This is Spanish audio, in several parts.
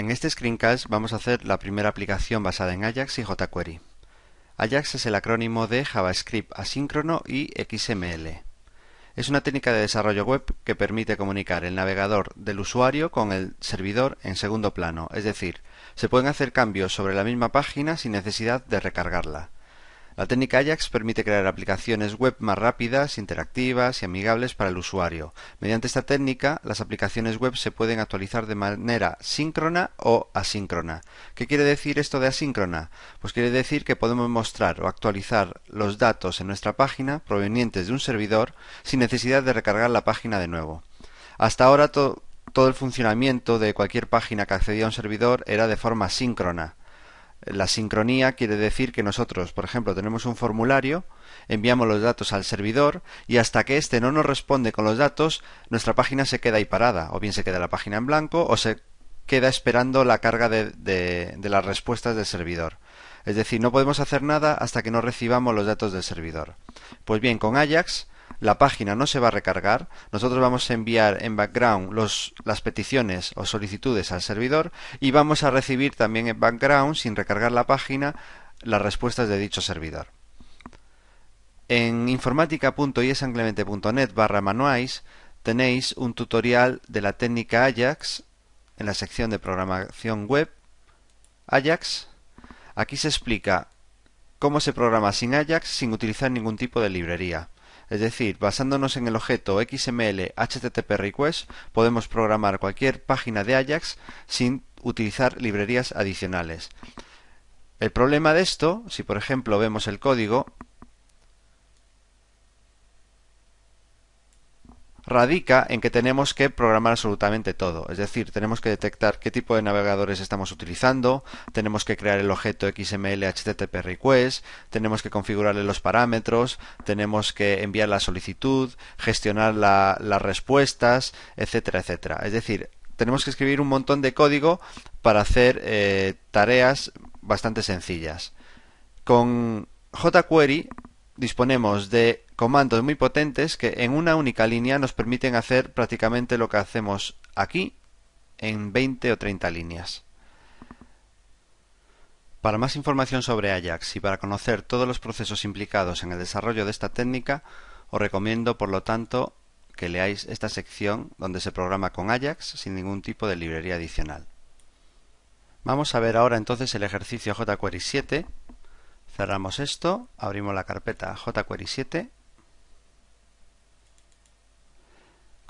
En este screencast vamos a hacer la primera aplicación basada en Ajax y jQuery. Ajax es el acrónimo de JavaScript asíncrono y XML. Es una técnica de desarrollo web que permite comunicar el navegador del usuario con el servidor en segundo plano, es decir, se pueden hacer cambios sobre la misma página sin necesidad de recargarla. La técnica Ajax permite crear aplicaciones web más rápidas, interactivas y amigables para el usuario. Mediante esta técnica, las aplicaciones web se pueden actualizar de manera síncrona o asíncrona. ¿Qué quiere decir esto de asíncrona? Pues quiere decir que podemos mostrar o actualizar los datos en nuestra página provenientes de un servidor sin necesidad de recargar la página de nuevo. Hasta ahora todo el funcionamiento de cualquier página que accedía a un servidor era de forma síncrona. La sincronía quiere decir que nosotros, por ejemplo, tenemos un formulario, enviamos los datos al servidor y hasta que éste no nos responde con los datos, nuestra página se queda ahí parada, o bien se queda la página en blanco o se queda esperando la carga de, de las respuestas del servidor. Es decir, no podemos hacer nada hasta que no recibamos los datos del servidor. Pues bien, con Ajax la página no se va a recargar, nosotros vamos a enviar en background las peticiones o solicitudes al servidor y vamos a recibir también en background, sin recargar la página, las respuestas de dicho servidor. En informática.iesanclemente.net barra manuais tenéis un tutorial de la técnica Ajax en la sección de programación web Ajax. Aquí se explica cómo se programa sin Ajax sin utilizar ningún tipo de librería. Es decir, basándonos en el objeto XML HTTP request, podemos programar cualquier página de Ajax sin utilizar librerías adicionales. El problema de esto, si por ejemplo vemos el código, radica en que tenemos que programar absolutamente todo. Es decir, tenemos que detectar qué tipo de navegadores estamos utilizando, tenemos que crear el objeto XML HTTP request, tenemos que configurarle los parámetros, tenemos que enviar la solicitud, gestionar las respuestas, etcétera, etcétera. Es decir, tenemos que escribir un montón de código para hacer eh, tareas bastante sencillas. Con jQuery disponemos de comandos muy potentes que en una única línea nos permiten hacer prácticamente lo que hacemos aquí en 20 o 30 líneas. Para más información sobre Ajax y para conocer todos los procesos implicados en el desarrollo de esta técnica, os recomiendo, por lo tanto, que leáis esta sección donde se programa con Ajax sin ningún tipo de librería adicional. Vamos a ver ahora entonces el ejercicio jQuery 7 Cerramos esto, abrimos la carpeta jQuery 7.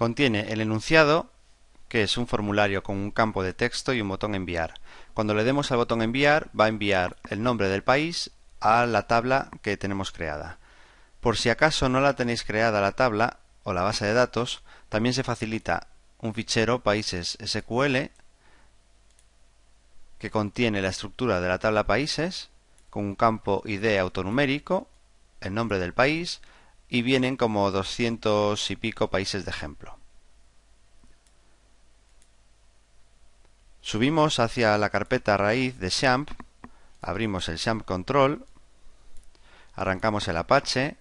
Contiene el enunciado, que es un formulario con un campo de texto y un botón enviar. Cuando le demos al botón enviar, va a enviar el nombre del país a la tabla que tenemos creada. Por si acaso no la tenéis creada la tabla o la base de datos, también se facilita un fichero países SQL que contiene la estructura de la tabla países con un campo ID autonumérico, el nombre del país y vienen como doscientos y pico países de ejemplo. Subimos hacia la carpeta raíz de XAMPP, abrimos el XAMPP Control, arrancamos el Apache,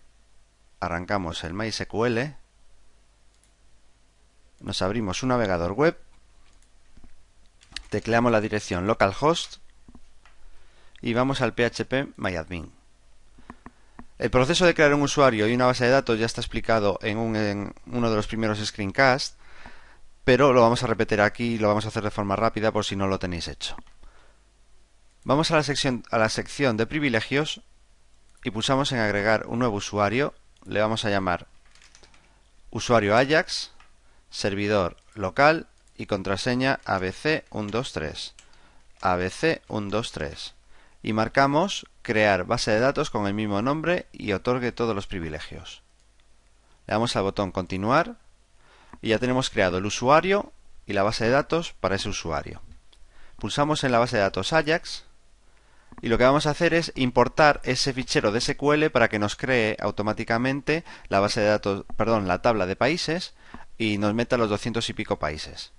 arrancamos el MySQL, nos abrimos un navegador web, tecleamos la dirección localhost y vamos al PHP MyAdmin. El proceso de crear un usuario y una base de datos ya está explicado en, uno de los primeros screencasts, pero lo vamos a repetir aquí y lo vamos a hacer de forma rápida por si no lo tenéis hecho. Vamos a la sección, a la sección de privilegios y pulsamos en agregar un nuevo usuario. Le vamos a llamar usuario Ajax, servidor local y contraseña ABC123. ABC123 y marcamos crear base de datos con el mismo nombre y otorgue todos los privilegios. Le damos al botón continuar y ya tenemos creado el usuario y la base de datos para ese usuario. Pulsamos en la base de datos Ajax y lo que vamos a hacer es importar ese fichero de SQL para que nos cree automáticamente la base de datos, perdón, la tabla de países y nos meta los 200 y pico países.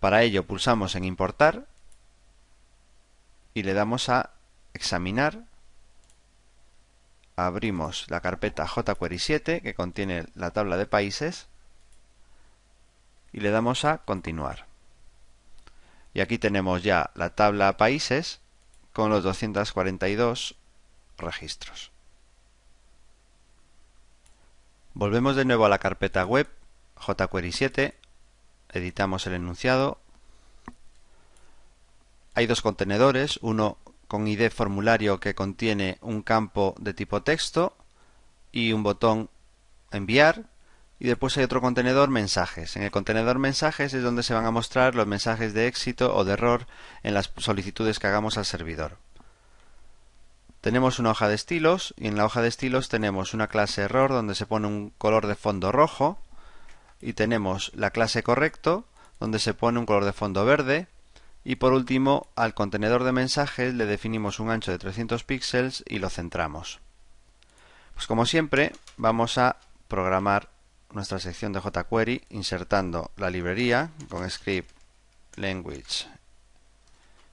Para ello pulsamos en importar y le damos a examinar. Abrimos la carpeta jQuery 7 que contiene la tabla de países y le damos a continuar. Y aquí tenemos ya la tabla países con los 242 registros. Volvemos de nuevo a la carpeta web jQuery 7, editamos el enunciado. Hay dos contenedores, uno con ID formulario que contiene un campo de tipo texto y un botón enviar y después hay otro contenedor mensajes. En el contenedor mensajes es donde se van a mostrar los mensajes de éxito o de error en las solicitudes que hagamos al servidor. Tenemos una hoja de estilos y en la hoja de estilos tenemos una clase error donde se pone un color de fondo rojo y tenemos la clase correcto donde se pone un color de fondo verde y por último al contenedor de mensajes le definimos un ancho de 300 píxeles y lo centramos. Pues como siempre vamos a programar nuestra sección de jQuery insertando la librería con script language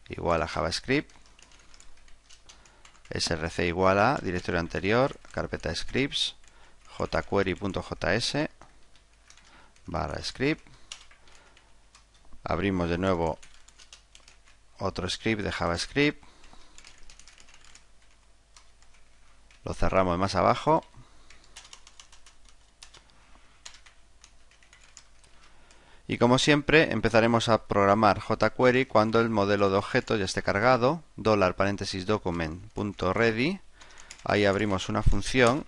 igual a javascript src igual a directorio anterior carpeta scripts jquery.js barra script abrimos de nuevo otro script de javascript lo cerramos más abajo Y como siempre, empezaremos a programar jQuery cuando el modelo de objeto ya esté cargado, dólar paréntesis document.ready. Ahí abrimos una función,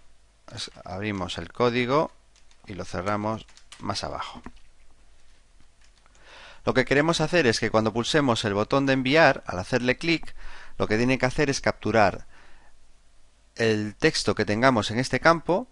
abrimos el código y lo cerramos más abajo. Lo que queremos hacer es que cuando pulsemos el botón de enviar, al hacerle clic, lo que tiene que hacer es capturar el texto que tengamos en este campo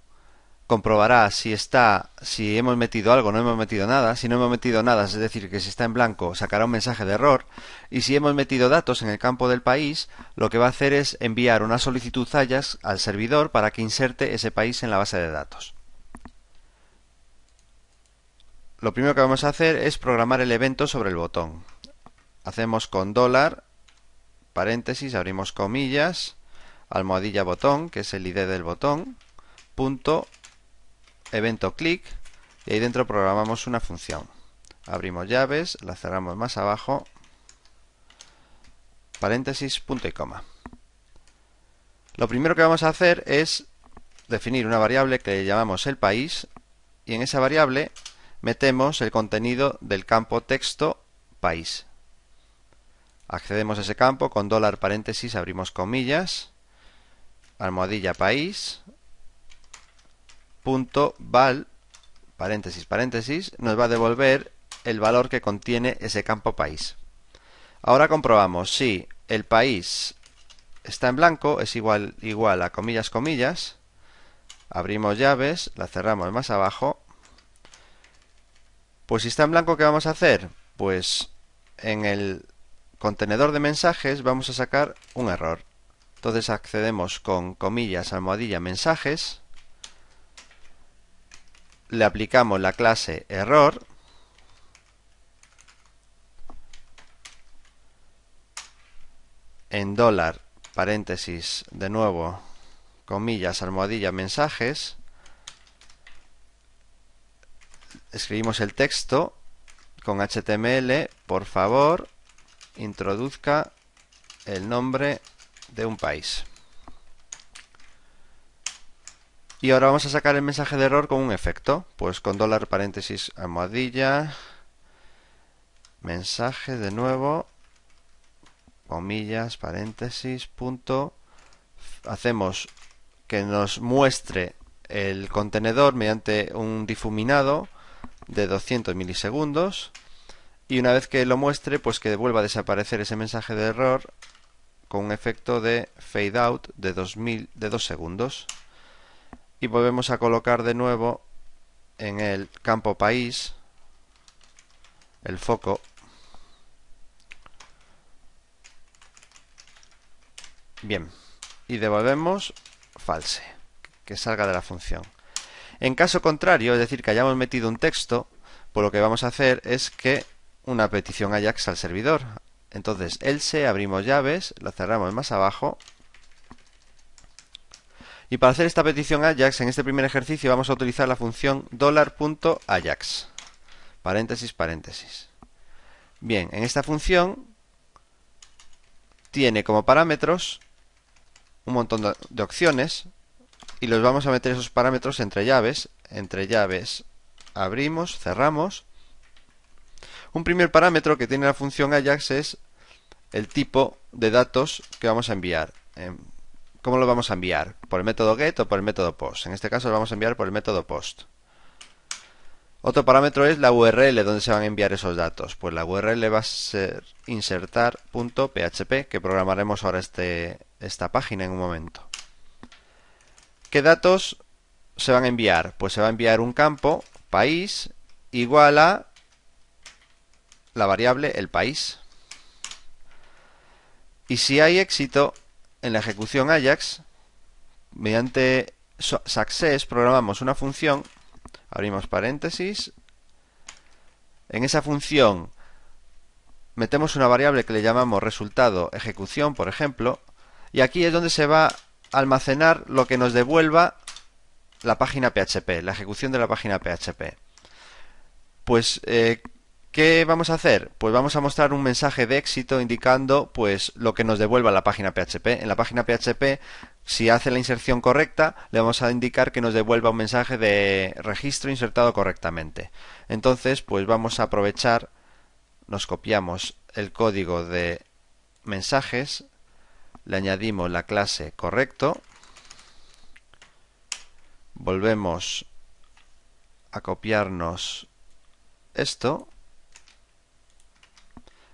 comprobará si está, si hemos metido algo, no hemos metido nada. Si no hemos metido nada, es decir, que si está en blanco, sacará un mensaje de error. Y si hemos metido datos en el campo del país, lo que va a hacer es enviar una solicitud Ajax al servidor para que inserte ese país en la base de datos. Lo primero que vamos a hacer es programar el evento sobre el botón. Hacemos con dólar, paréntesis, abrimos comillas, almohadilla botón, que es el ID del botón, punto evento click y ahí dentro programamos una función. Abrimos llaves, la cerramos más abajo, paréntesis, punto y coma. Lo primero que vamos a hacer es definir una variable que llamamos el país y en esa variable metemos el contenido del campo texto país. Accedemos a ese campo con dólar paréntesis, abrimos comillas, almohadilla país, punto val paréntesis paréntesis nos va a devolver el valor que contiene ese campo país. Ahora comprobamos si el país está en blanco es igual igual a comillas comillas. Abrimos llaves, la cerramos más abajo. Pues si está en blanco, ¿qué vamos a hacer? Pues en el contenedor de mensajes vamos a sacar un error. Entonces accedemos con comillas almohadilla mensajes le aplicamos la clase error en dólar paréntesis de nuevo comillas almohadilla mensajes escribimos el texto con HTML por favor introduzca el nombre de un país Y ahora vamos a sacar el mensaje de error con un efecto. Pues con dólar paréntesis almohadilla. Mensaje de nuevo. Comillas, paréntesis, punto. Hacemos que nos muestre el contenedor mediante un difuminado de 200 milisegundos. Y una vez que lo muestre, pues que vuelva a desaparecer ese mensaje de error con un efecto de fade out de 2000 de 2 segundos. Y volvemos a colocar de nuevo en el campo país el foco. Bien. Y devolvemos false que salga de la función en caso contrario es decir que hayamos metido un texto pues lo que vamos a hacer es que una petición Ajax al servidor entonces else abrimos llaves la cerramos más abajo y para hacer esta petición Ajax, en este primer ejercicio vamos a utilizar la función $.ajax. Paréntesis, paréntesis. Bien, en esta función tiene como parámetros un montón de, opciones y los vamos a meter esos parámetros entre llaves. Entre llaves abrimos, cerramos. Un primer parámetro que tiene la función Ajax es el tipo de datos que vamos a enviar. Em, ¿Cómo lo vamos a enviar? ¿Por el método get o por el método post? En este caso lo vamos a enviar por el método post. Otro parámetro es la URL donde se van a enviar esos datos. Pues la URL va a ser insertar.php, que programaremos ahora este, esta página en un momento. ¿Qué datos se van a enviar? Pues se va a enviar un campo, país, igual a la variable el país. Y si hay éxito en la ejecución Ajax, mediante success programamos una función abrimos paréntesis. En esa función metemos una variable que le llamamos resultado ejecución, por ejemplo, y aquí es donde se va almacenar lo que nos devuelva la página PHP, la ejecución de la página PHP. Pues, eh, ¿qué vamos a hacer? Pues vamos a mostrar un mensaje de éxito indicando pues lo que nos devuelva la página PHP. En la página PHP si hace la inserción correcta, le vamos a indicar que nos devuelva un mensaje de registro insertado correctamente. Entonces, pues vamos a aprovechar, nos copiamos el código de mensajes, le añadimos la clase correcto, volvemos a copiarnos esto.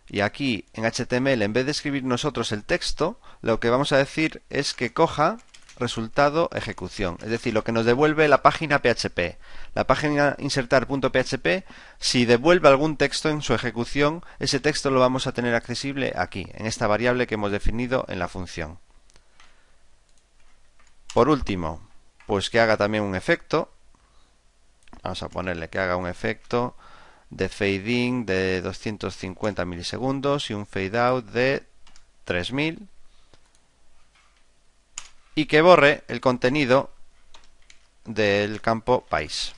Y aquí en HTML, en vez de escribir nosotros el texto, lo que vamos a decir es que coja resultado ejecución, es decir, lo que nos devuelve la página PHP. La página insertar.php, si devuelve algún texto en su ejecución, ese texto lo vamos a tener accesible aquí, en esta variable que hemos definido en la función. Por último, pues que haga también un efecto. Vamos a ponerle que haga un efecto de fade in de 250 milisegundos y un fade out de 3000 y que borre el contenido del campo país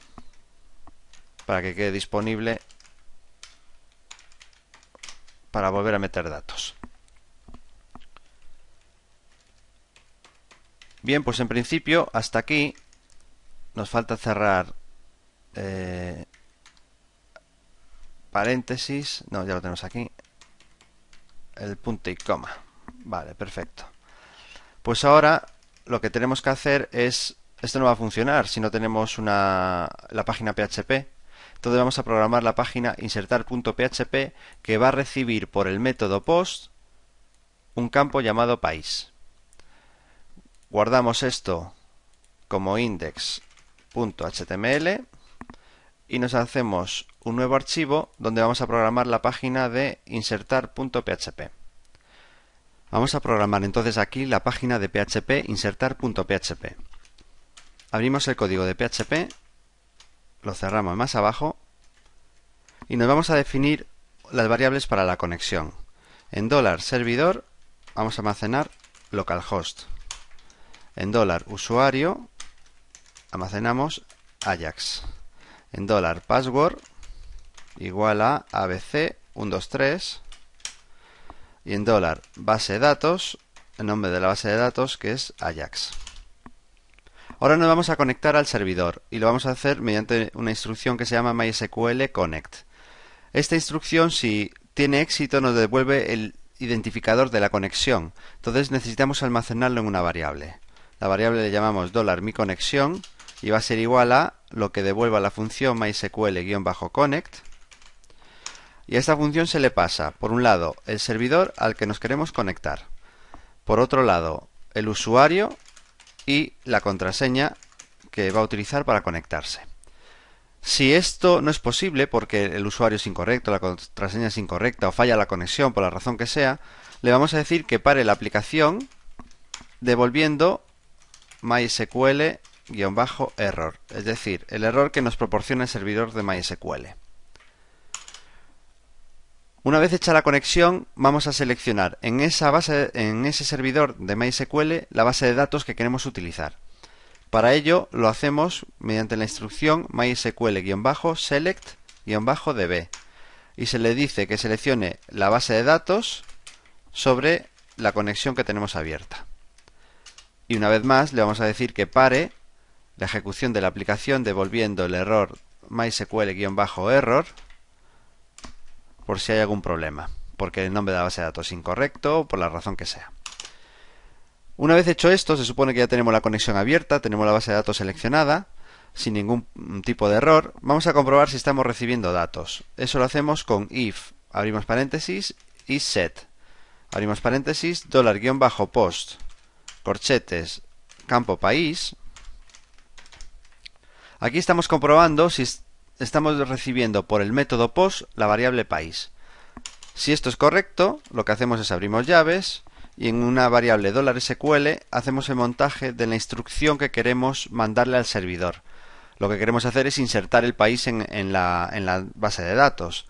para que quede disponible para volver a meter datos. Bien, pues en principio hasta aquí nos falta cerrar eh, paréntesis, no, ya lo tenemos aquí, el punto y coma. Vale, perfecto. Pues ahora lo que tenemos que hacer es, esto no va a funcionar si no tenemos una, la página PHP. Entonces vamos a programar la página insertar.php que va a recibir por el método post un campo llamado país. Guardamos esto como index.html y nos hacemos un nuevo archivo donde vamos a programar la página de insertar.php. Vamos a programar entonces aquí la página de PHP insertar.php. Abrimos el código de PHP, lo cerramos más abajo y nos vamos a definir las variables para la conexión. En dólar servidor vamos a almacenar localhost. En dólar usuario almacenamos Ajax en dólar password igual a abc123 y en dólar base de datos el nombre de la base de datos que es Ajax. Ahora nos vamos a conectar al servidor y lo vamos a hacer mediante una instrucción que se llama MySQL Connect. Esta instrucción si tiene éxito nos devuelve el identificador de la conexión. Entonces necesitamos almacenarlo en una variable. La variable le llamamos mi conexión y va a ser igual a lo que devuelva la función mysql-connect y a esta función se le pasa, por un lado, el servidor al que nos queremos conectar, por otro lado, el usuario y la contraseña que va a utilizar para conectarse. Si esto no es posible porque el usuario es incorrecto, la contraseña es incorrecta o falla la conexión por la razón que sea, le vamos a decir que pare la aplicación devolviendo MySQL error, es decir, el error que nos proporciona el servidor de MySQL. Una vez hecha la conexión, vamos a seleccionar en esa base, en ese servidor de MySQL, la base de datos que queremos utilizar. Para ello lo hacemos mediante la instrucción mysql-select-db. y se le dice que seleccione la base de datos sobre la conexión que tenemos abierta. Y una vez más le vamos a decir que pare la ejecución de la aplicación devolviendo el error MySQL-error por si hay algún problema, porque el nombre de la base de datos es incorrecto por la razón que sea. Una vez hecho esto, se supone que ya tenemos la conexión abierta, tenemos la base de datos seleccionada, sin ningún tipo de error. Vamos a comprobar si estamos recibiendo datos. Eso lo hacemos con if, abrimos paréntesis, y set. Abrimos paréntesis, dólar guion bajo post, corchetes, campo país. Aquí estamos comprobando si estamos recibiendo por el método post la variable país. Si esto es correcto, lo que hacemos es abrimos llaves y en una variable $SQL hacemos el montaje de la instrucción que queremos mandarle al servidor. Lo que queremos hacer es insertar el país en, la, en la base de datos.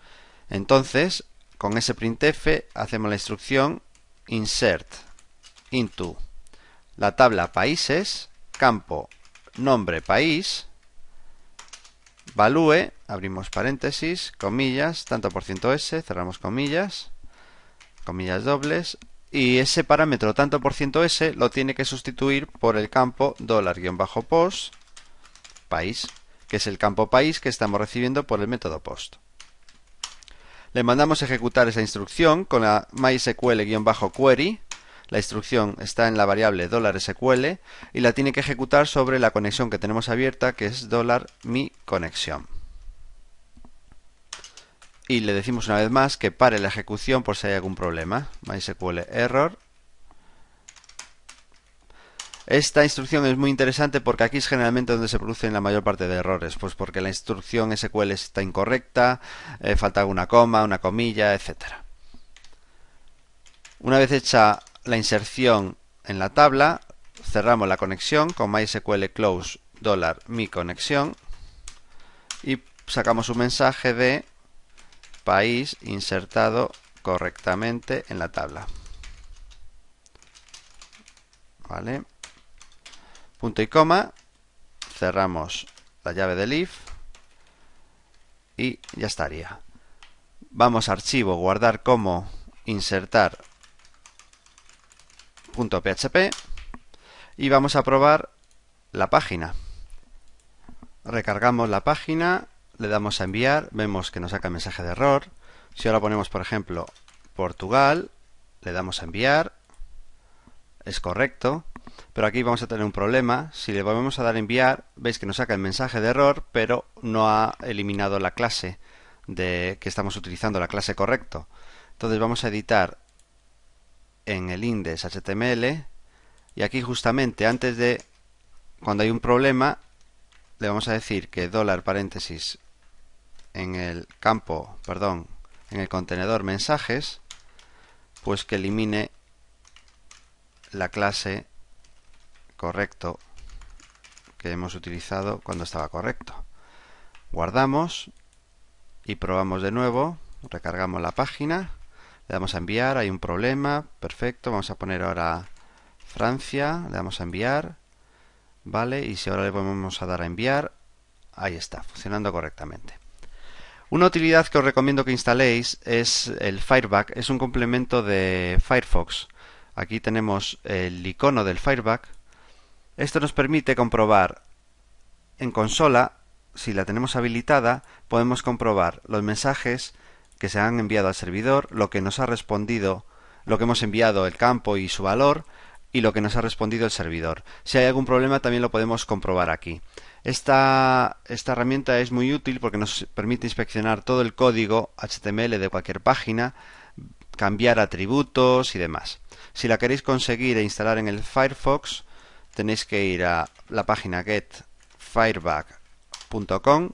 Entonces, con ese printf hacemos la instrucción insert into la tabla países, campo nombre país, value, abrimos paréntesis, comillas, tanto por ciento s, cerramos comillas, comillas dobles, y ese parámetro tanto por ciento s lo tiene que sustituir por el campo dólar-post país, que es el campo país que estamos recibiendo por el método post. Le mandamos ejecutar esa instrucción con la mysql-query. La instrucción está en la variable $SQL y la tiene que ejecutar sobre la conexión que tenemos abierta, que es $mi conexión. Y le decimos una vez más que pare la ejecución por si hay algún problema. MySQL error esta instrucción es muy interesante porque aquí es generalmente donde se producen la mayor parte de errores, pues porque la instrucción SQL está incorrecta, eh, falta alguna coma, una comilla, etcétera. Una vez hecha la inserción en la tabla, cerramos la conexión con MySQL close mi conexión y sacamos un mensaje de país insertado correctamente en la tabla. ¿Vale? punto y coma, cerramos la llave del if y ya estaría. Vamos a archivo, guardar como, insertar punto .php y vamos a probar la página. Recargamos la página, le damos a enviar, vemos que nos saca el mensaje de error. Si ahora ponemos, por ejemplo, Portugal, le damos a enviar, es correcto. Pero aquí vamos a tener un problema. Si le volvemos a dar enviar, veis que nos saca el mensaje de error, pero no ha eliminado la clase de que estamos utilizando, la clase correcto. Entonces vamos a editar en el index HTML y aquí justamente antes de cuando hay un problema le vamos a decir que dólar paréntesis en el campo, perdón, en el contenedor mensajes, pues que elimine la clase correcto que hemos utilizado cuando estaba correcto. Guardamos y probamos de nuevo, recargamos la página, le damos a enviar, hay un problema, perfecto, vamos a poner ahora Francia, le damos a enviar, vale, y si ahora le vamos a dar a enviar, ahí está, funcionando correctamente. Una utilidad que os recomiendo que instaléis es el Fireback, es un complemento de Firefox. Aquí tenemos el icono del Fireback, esto nos permite comprobar en consola, si la tenemos habilitada, podemos comprobar los mensajes que se han enviado al servidor, lo que nos ha respondido, lo que hemos enviado el campo y su valor, y lo que nos ha respondido el servidor. Si hay algún problema también lo podemos comprobar aquí. Esta, herramienta es muy útil porque nos permite inspeccionar todo el código HTML de cualquier página, cambiar atributos y demás. Si la queréis conseguir e instalar en el Firefox, tenéis que ir a la página getfireback.com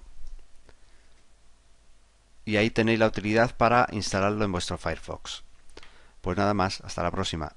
y ahí tenéis la utilidad para instalarlo en vuestro Firefox. Pues nada más, hasta la próxima.